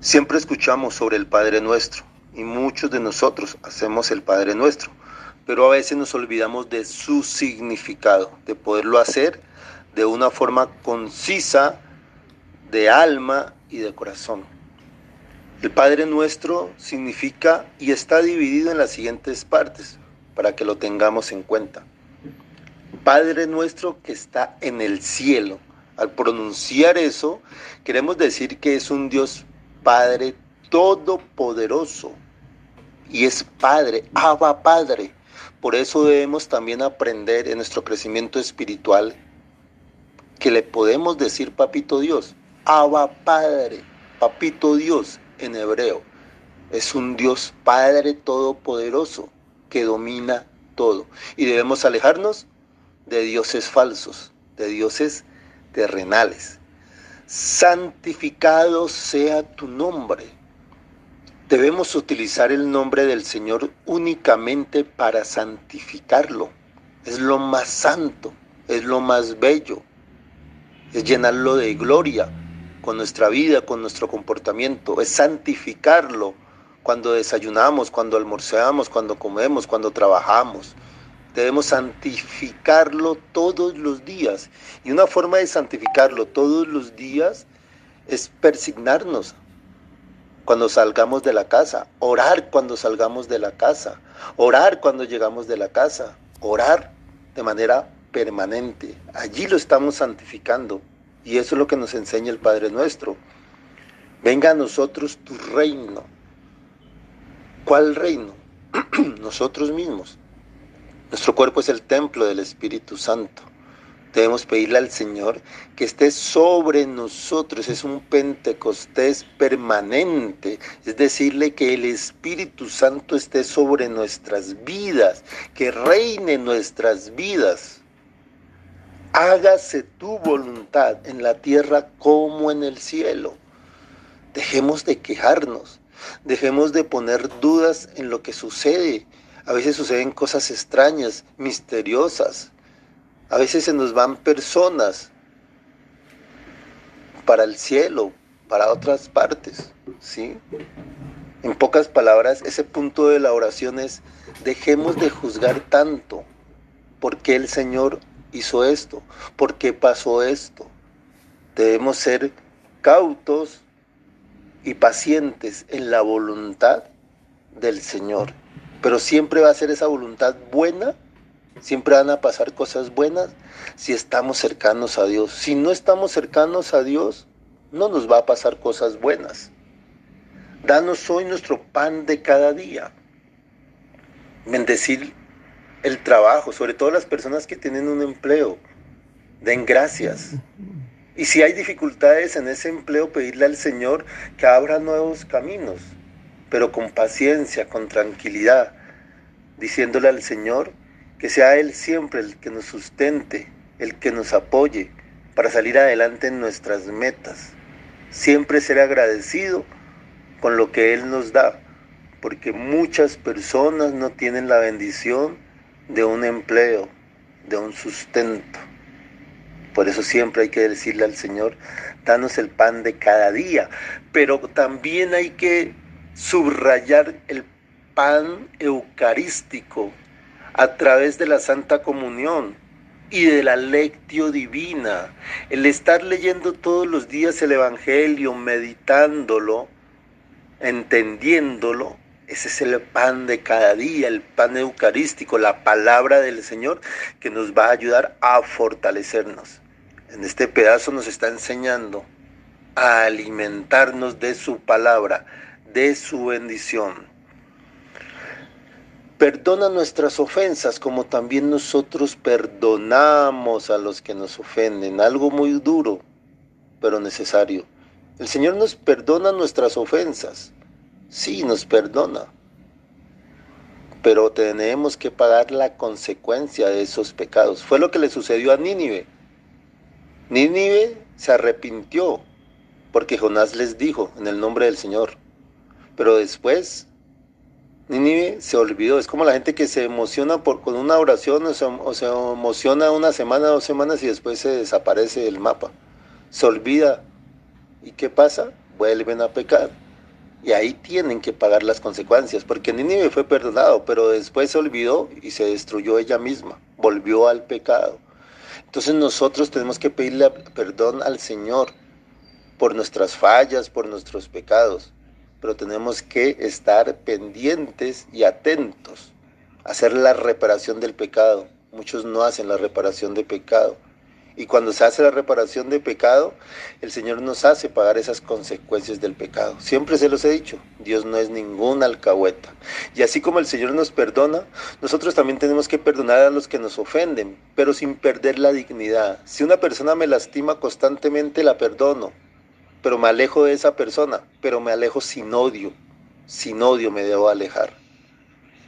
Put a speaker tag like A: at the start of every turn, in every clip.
A: Siempre escuchamos sobre el Padre Nuestro y muchos de nosotros hacemos el Padre Nuestro, pero a veces nos olvidamos de su significado, de poderlo hacer de una forma concisa, de alma y de corazón. El Padre Nuestro significa y está dividido en las siguientes partes para que lo tengamos en cuenta. Padre Nuestro que está en el cielo. Al pronunciar eso, queremos decir que es un Dios Padre todopoderoso y es Padre, Abba Padre. Por eso debemos también aprender en nuestro crecimiento espiritual que le podemos decir Papito Dios, Abba Padre, Papito Dios en hebreo. Es un Dios Padre todopoderoso que domina todo. Y debemos alejarnos de dioses falsos, de dioses terrenales. Santificado sea tu nombre. Debemos utilizar el nombre del Señor únicamente para santificarlo. Es lo más santo, es lo más bello, es llenarlo de gloria con nuestra vida, con nuestro comportamiento, es santificarlo cuando desayunamos, cuando almorzamos, cuando comemos, cuando trabajamos. Debemos santificarlo todos los días. Y una forma de santificarlo todos los días es persignarnos cuando salgamos de la casa, orar cuando salgamos de la casa, orar cuando llegamos de la casa, orar de manera permanente. Allí lo estamos santificando y eso es lo que nos enseña el Padre nuestro. Venga a nosotros tu reino. ¿Cuál reino? nosotros mismos. Nuestro cuerpo es el templo del Espíritu Santo. Debemos pedirle al Señor que esté sobre nosotros. Es un Pentecostés permanente. Es decirle que el Espíritu Santo esté sobre nuestras vidas, que reine nuestras vidas. Hágase tu voluntad en la tierra como en el cielo. Dejemos de quejarnos. Dejemos de poner dudas en lo que sucede. A veces suceden cosas extrañas, misteriosas a veces se nos van personas para el cielo, para otras partes, ¿sí? En pocas palabras, ese punto de la oración es, dejemos de juzgar tanto. ¿Por qué el Señor hizo esto? ¿Por qué pasó esto? Debemos ser cautos y pacientes en la voluntad del Señor. Pero siempre va a ser esa voluntad buena Siempre van a pasar cosas buenas si estamos cercanos a Dios. Si no estamos cercanos a Dios, no nos va a pasar cosas buenas. Danos hoy nuestro pan de cada día. Bendecir el trabajo, sobre todo las personas que tienen un empleo. Den gracias. Y si hay dificultades en ese empleo, pedirle al Señor que abra nuevos caminos, pero con paciencia, con tranquilidad, diciéndole al Señor, que sea Él siempre el que nos sustente, el que nos apoye para salir adelante en nuestras metas. Siempre ser agradecido con lo que Él nos da, porque muchas personas no tienen la bendición de un empleo, de un sustento. Por eso siempre hay que decirle al Señor, danos el pan de cada día, pero también hay que subrayar el pan eucarístico a través de la Santa Comunión y de la lectio divina. El estar leyendo todos los días el Evangelio, meditándolo, entendiéndolo, ese es el pan de cada día, el pan eucarístico, la palabra del Señor que nos va a ayudar a fortalecernos. En este pedazo nos está enseñando a alimentarnos de su palabra, de su bendición. Perdona nuestras ofensas como también nosotros perdonamos a los que nos ofenden. Algo muy duro, pero necesario. El Señor nos perdona nuestras ofensas. Sí, nos perdona. Pero tenemos que pagar la consecuencia de esos pecados. Fue lo que le sucedió a Nínive. Nínive se arrepintió porque Jonás les dijo en el nombre del Señor. Pero después Nínive se olvidó. Es como la gente que se emociona por, con una oración o se, emociona una semana, dos semanas y después se desaparece el mapa. Se olvida. ¿Y qué pasa? Vuelven a pecar. y ahí tienen que pagar las consecuencias, porque Nínive fue perdonado, pero después se olvidó y se destruyó ella misma, volvió al pecado. Entonces nosotros tenemos que pedirle perdón al Señor por nuestras fallas, por nuestros pecados, pero tenemos que estar pendientes y atentos, hacer la reparación del pecado. Muchos no hacen la reparación de pecado. Y cuando se hace la reparación de pecado, el Señor nos hace pagar esas consecuencias del pecado. Siempre se los he dicho, Dios no es ningún alcahueta. Y así como el Señor nos perdona, nosotros también tenemos que perdonar a los que nos ofenden, pero sin perder la dignidad. Si una persona me lastima constantemente, la perdono, pero me alejo de esa persona, pero me alejo sin odio. Sin odio me debo alejar.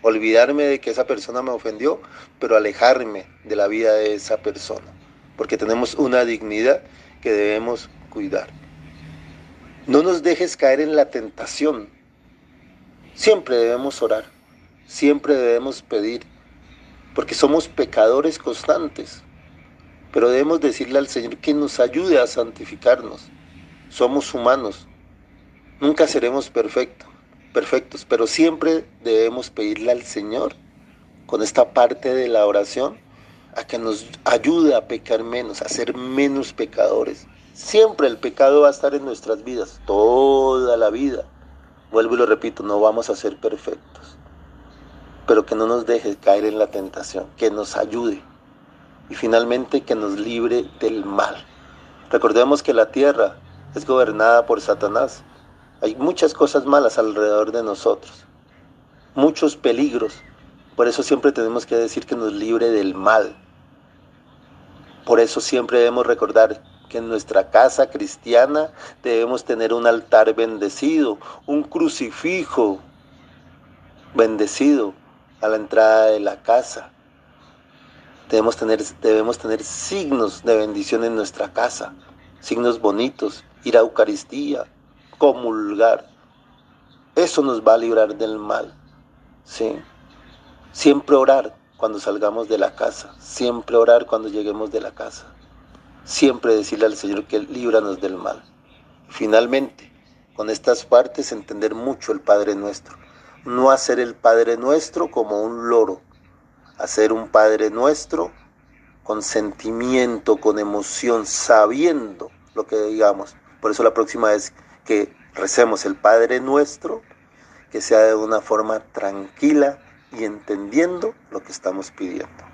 A: Olvidarme de que esa persona me ofendió, pero alejarme de la vida de esa persona porque tenemos una dignidad que debemos cuidar. No nos dejes caer en la tentación. Siempre debemos orar, siempre debemos pedir, porque somos pecadores constantes. Pero debemos decirle al Señor que nos ayude a santificarnos. Somos humanos, nunca seremos perfectos, perfectos, pero siempre debemos pedirle al Señor con esta parte de la oración a que nos ayude a pecar menos, a ser menos pecadores. Siempre el pecado va a estar en nuestras vidas, toda la vida. Vuelvo y lo repito, no vamos a ser perfectos, pero que no nos deje caer en la tentación, que nos ayude y finalmente que nos libre del mal. Recordemos que la tierra es gobernada por Satanás. Hay muchas cosas malas alrededor de nosotros, muchos peligros. Por eso siempre tenemos que decir que nos libre del mal, por eso siempre debemos recordar que en nuestra casa cristiana debemos tener un altar bendecido, un crucifijo bendecido a la entrada de la casa. Debemos tener, debemos tener signos de bendición en nuestra casa, signos bonitos, ir a Eucaristía, comulgar. Eso nos va a librar del mal. ¿sí? Siempre orar, cuando salgamos de la casa, siempre orar cuando lleguemos de la casa, siempre decirle al Señor que líbranos del mal. Finalmente, con estas partes entender mucho el Padre nuestro, no hacer el Padre nuestro como un loro, hacer un Padre nuestro con sentimiento, con emoción, sabiendo lo que digamos. Por eso la próxima vez que recemos el Padre nuestro, que sea de una forma tranquila, y entendiendo lo que estamos pidiendo.